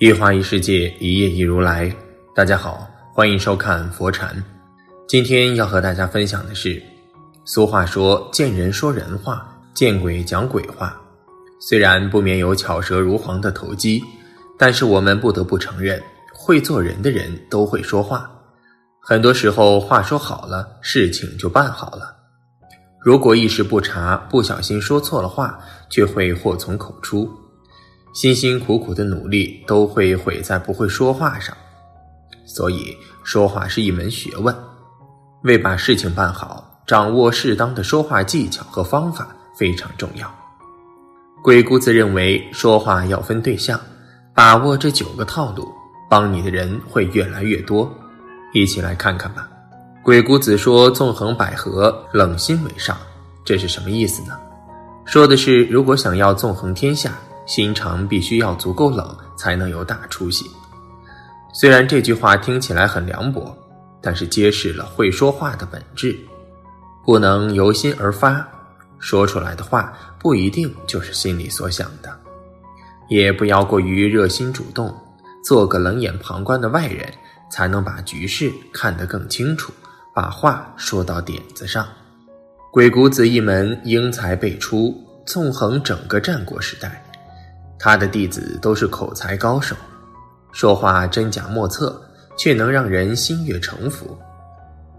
一花一世界，一叶一如来。大家好，欢迎收看佛禅。今天要和大家分享的是，俗话说“见人说人话，见鬼讲鬼话”。虽然不免有巧舌如簧的投机，但是我们不得不承认，会做人的人都会说话。很多时候，话说好了，事情就办好了。如果一时不察，不小心说错了话，却会祸从口出。辛辛苦苦的努力都会毁在不会说话上，所以说话是一门学问。为把事情办好，掌握适当的说话技巧和方法非常重要。鬼谷子认为，说话要分对象，把握这九个套路，帮你的人会越来越多。一起来看看吧。鬼谷子说：“纵横捭阖，冷心为上。”这是什么意思呢？说的是，如果想要纵横天下。心肠必须要足够冷，才能有大出息。虽然这句话听起来很凉薄，但是揭示了会说话的本质：不能由心而发，说出来的话不一定就是心里所想的；也不要过于热心主动，做个冷眼旁观的外人，才能把局势看得更清楚，把话说到点子上。鬼谷子一门英才辈出，纵横整个战国时代。他的弟子都是口才高手，说话真假莫测，却能让人心悦诚服，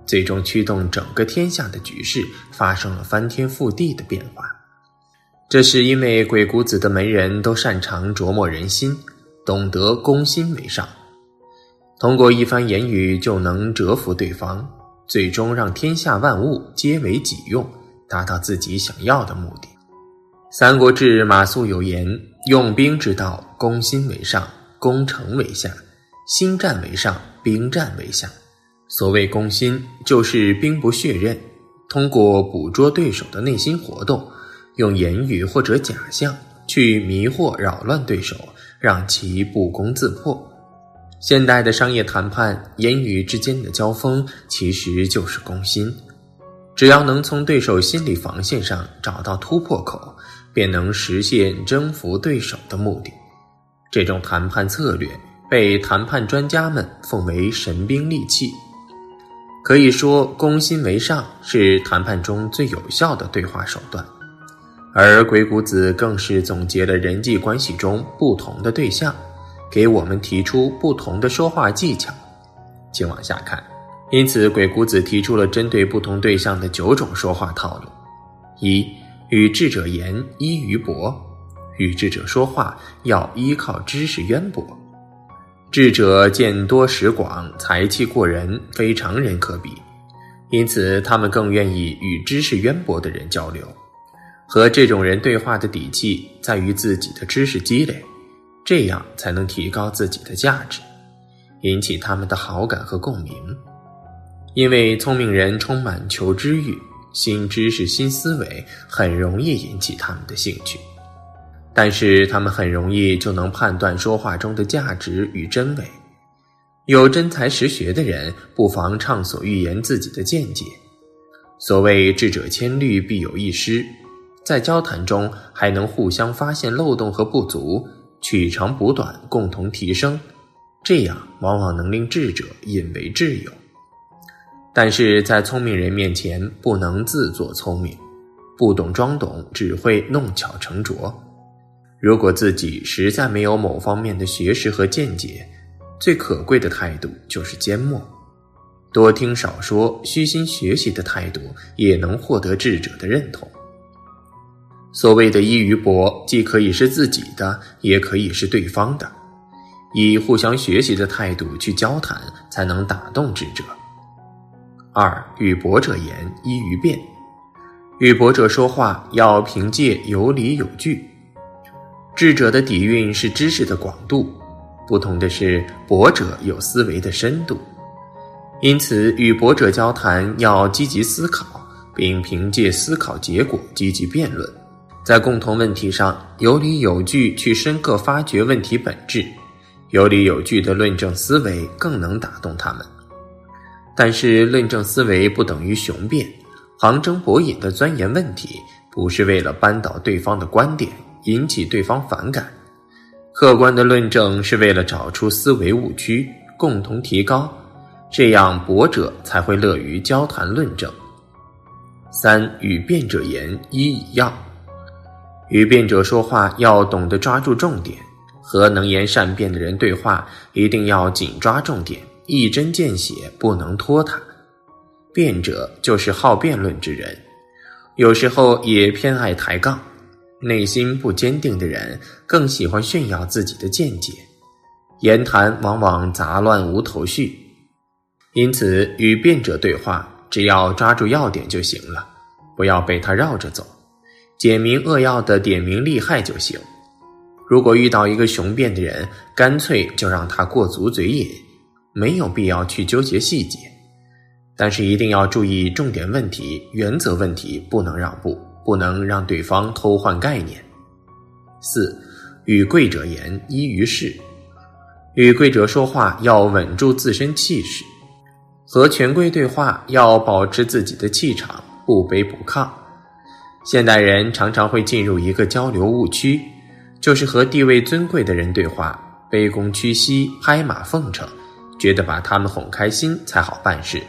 最终驱动整个天下的局势发生了翻天覆地的变化。这是因为鬼谷子的门人都擅长琢磨人心，懂得攻心为上，通过一番言语就能折服对方，最终让天下万物皆为己用，达到自己想要的目的。《三国志·马谡有言：“用兵之道，攻心为上，攻城为下；心战为上，兵战为下。”所谓攻心，就是兵不血刃，通过捕捉对手的内心活动，用言语或者假象去迷惑扰乱对手，让其不攻自破。现代的商业谈判，言语之间的交锋，其实就是攻心。只要能从对手心理防线上找到突破口，便能实现征服对手的目的。这种谈判策略被谈判专家们奉为神兵利器。可以说，攻心为上是谈判中最有效的对话手段。而鬼谷子更是总结了人际关系中不同的对象，给我们提出不同的说话技巧。请往下看。因此，鬼谷子提出了针对不同对象的九种说话套路：一、与智者言，依于博。与智者说话要依靠知识渊博。智者见多识广，才气过人，非常人可比。因此，他们更愿意与知识渊博的人交流。和这种人对话的底气在于自己的知识积累，这样才能提高自己的价值，引起他们的好感和共鸣。因为聪明人充满求知欲，新知识、新思维很容易引起他们的兴趣，但是他们很容易就能判断说话中的价值与真伪。有真才实学的人，不妨畅所欲言自己的见解。所谓智者千虑，必有一失，在交谈中还能互相发现漏洞和不足，取长补短，共同提升，这样往往能令智者引为挚友。但是在聪明人面前不能自作聪明，不懂装懂只会弄巧成拙。如果自己实在没有某方面的学识和见解，最可贵的态度就是缄默，多听少说，虚心学习的态度也能获得智者的认同。所谓的依于博，既可以是自己的，也可以是对方的，以互相学习的态度去交谈，才能打动智者。二与博者言，依于辩。与博者说话要凭借有理有据。智者的底蕴是知识的广度，不同的是博者有思维的深度。因此，与博者交谈要积极思考，并凭借思考结果积极辩论，在共同问题上有理有据去深刻发掘问题本质。有理有据的论证思维更能打动他们。但是，论证思维不等于雄辩，旁征博引的钻研问题，不是为了扳倒对方的观点，引起对方反感，客观的论证是为了找出思维误区，共同提高，这样博者才会乐于交谈论证。三与辩者言一以要，与辩者说话要懂得抓住重点，和能言善辩的人对话一定要紧抓重点，一针见血，不能拖沓。辩者就是好辩论之人，有时候也偏爱抬杠。内心不坚定的人更喜欢炫耀自己的见解，言谈往往杂乱无头绪。因此，与辩者对话，只要抓住要点就行了，不要被他绕着走，简明扼要的点明利害就行。如果遇到一个雄辩的人，干脆就让他过足嘴瘾，没有必要去纠结细节。但是一定要注意重点问题、原则问题，不能让步。不能让对方偷换概念。四，与贵者言依于事，与贵者说话要稳住自身气势，和权贵对话要保持自己的气场，不卑不亢。现代人常常会进入一个交流误区，就是和地位尊贵的人对话，卑躬屈膝、拍马奉承，觉得把他们哄开心才好办事。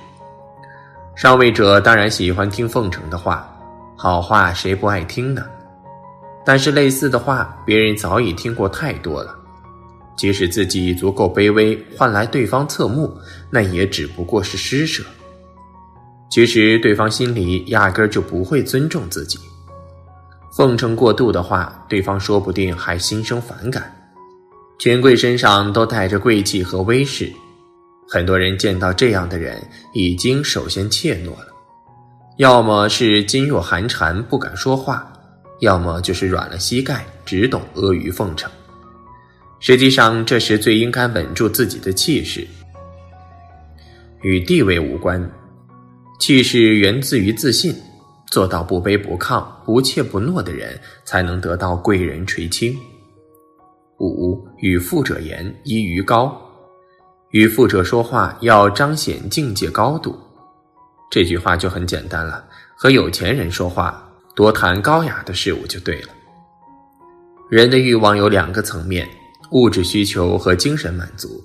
上位者当然喜欢听奉承的话。好话谁不爱听呢？但是类似的话，别人早已听过太多了。即使自己足够卑微，换来对方侧目，那也只不过是施舍。其实对方心里压根就不会尊重自己。奉承过度的话，对方说不定还心生反感。权贵身上都带着贵气和威势，很多人见到这样的人，已经首先怯懦了。要么是噤若寒蝉不敢说话，要么就是软了膝盖只懂阿谀奉承。实际上，这时最应该稳住自己的气势，与地位无关，气势源自于自信。做到不卑不亢、不怯不懦的人，才能得到贵人垂青。五与富者言依于高，与富者说话要彰显境界高度。这句话就很简单了，和有钱人说话，多谈高雅的事物就对了。人的欲望有两个层面：物质需求和精神满足。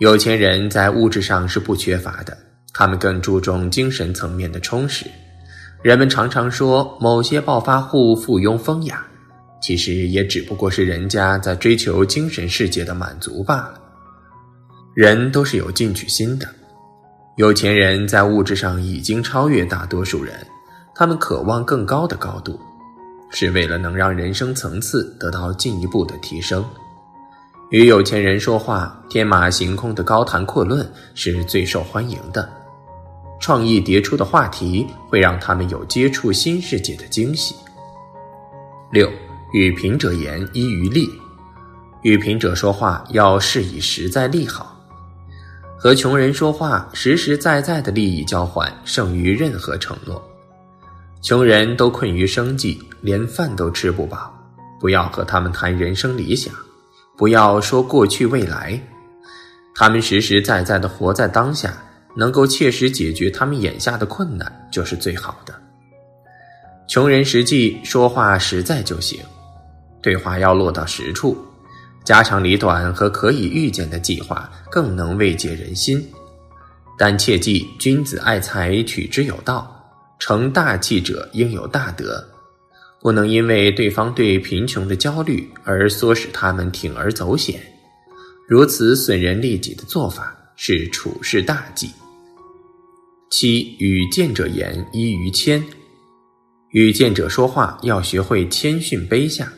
有钱人在物质上是不缺乏的，他们更注重精神层面的充实。人们常常说某些暴发户附庸风雅，其实也只不过是人家在追求精神世界的满足罢了。人都是有进取心的。有钱人在物质上已经超越大多数人，他们渴望更高的高度，是为了能让人生层次得到进一步的提升。与有钱人说话，天马行空的高谈阔论是最受欢迎的，创意迭出的话题会让他们有接触新世界的惊喜。六，与贫者言依于利，与贫者说话要是以实在利好。和穷人说话，实实在在的利益交换胜于任何承诺。穷人都困于生计，连饭都吃不饱，不要和他们谈人生理想，不要说过去未来，他们实实在在的活在当下，能够切实解决他们眼下的困难，就是最好的。穷人实际说话实在就行，对话要落到实处。家长里短和可以预见的计划更能慰藉人心，但切记君子爱财，取之有道。成大器者应有大德，不能因为对方对贫穷的焦虑而唆使他们铤而走险。如此损人利己的做法是处世大忌。七与见者言依于谦，与见者说话要学会谦逊卑下。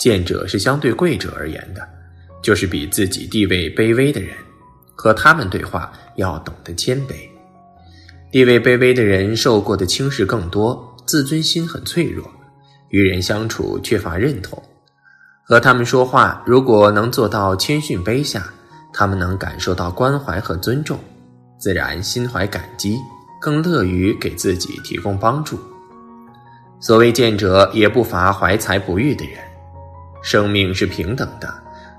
贱者是相对贵者而言的，就是比自己地位卑微的人，和他们对话要懂得谦卑。地位卑微的人受过的轻视更多，自尊心很脆弱，与人相处缺乏认同。和他们说话，如果能做到谦逊卑下，他们能感受到关怀和尊重，自然心怀感激，更乐于给自己提供帮助。所谓贱者，也不乏怀才不遇的人。生命是平等的，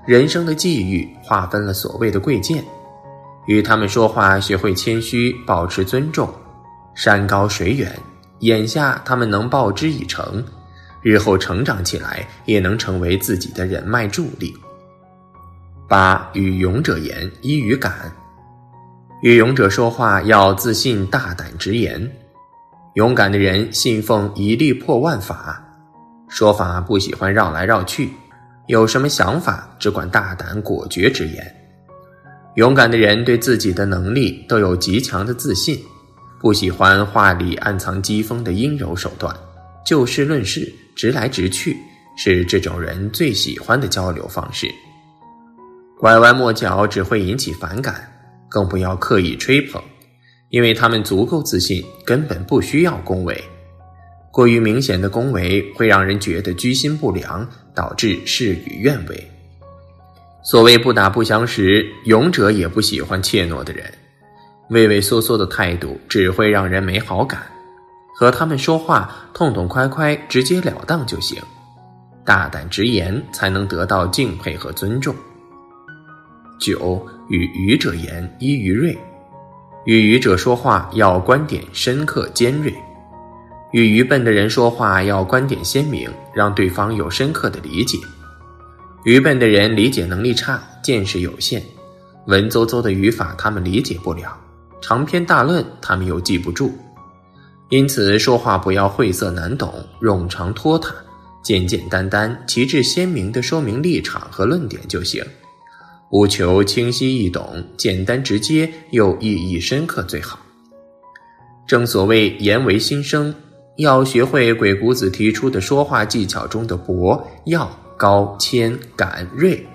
人生的际遇划分了所谓的贵贱。与他们说话，学会谦虚，保持尊重。山高水远，眼下他们能报之以诚，日后成长起来也能成为自己的人脉助力。八与勇者言，一语感。与勇者说话要自信、大胆、直言。勇敢的人信奉一力破万法，说法不喜欢绕来绕去，有什么想法只管大胆果决直言。勇敢的人对自己的能力都有极强的自信，不喜欢话里暗藏讥讽的阴柔手段，就事论事，直来直去，是这种人最喜欢的交流方式。拐弯抹角只会引起反感，更不要刻意吹捧，因为他们足够自信，根本不需要恭维。过于明显的恭维会让人觉得居心不良，导致事与愿违。所谓不打不相识，勇者也不喜欢怯懦的人，畏畏缩缩的态度只会让人没好感。和他们说话，痛痛快快、直截了当就行，大胆直言才能得到敬佩和尊重。九与愚者言，一于锐。与愚者说话要观点深刻尖锐，与愚笨的人说话要观点鲜明，让对方有深刻的理解。愚笨的人理解能力差，见识有限，文绉绉的语法他们理解不了，长篇大论他们又记不住。因此说话不要晦涩难懂、冗长拖沓，简简单单、旗帜鲜明地说明立场和论点就行。务求清晰易懂、简单直接又意义深刻最好。正所谓言为心声，要学会鬼谷子提出的说话技巧中的博、要、高、谦、敢、锐，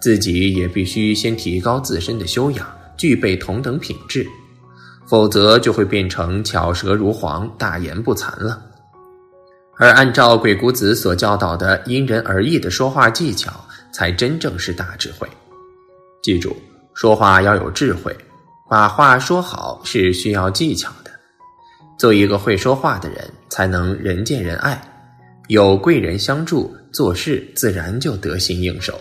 自己也必须先提高自身的修养，具备同等品质，否则就会变成巧舌如簧、大言不惭了。而按照鬼谷子所教导的因人而异的说话技巧，才真正是大智慧。记住，说话要有智慧，把话说好是需要技巧的。做一个会说话的人，才能人见人爱，有贵人相助，做事自然就得心应手。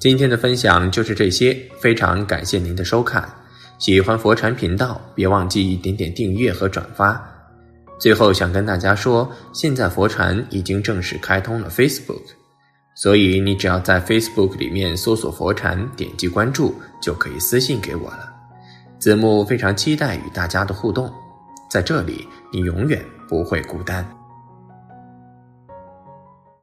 今天的分享就是这些，非常感谢您的收看。喜欢佛禅频道，别忘记点点订阅和转发。最后想跟大家说，现在佛禅已经正式开通了 Facebook。所以你只要在 Facebook 里面搜索“佛禅”，点击关注，就可以私信给我了。子木非常期待与大家的互动，在这里你永远不会孤单。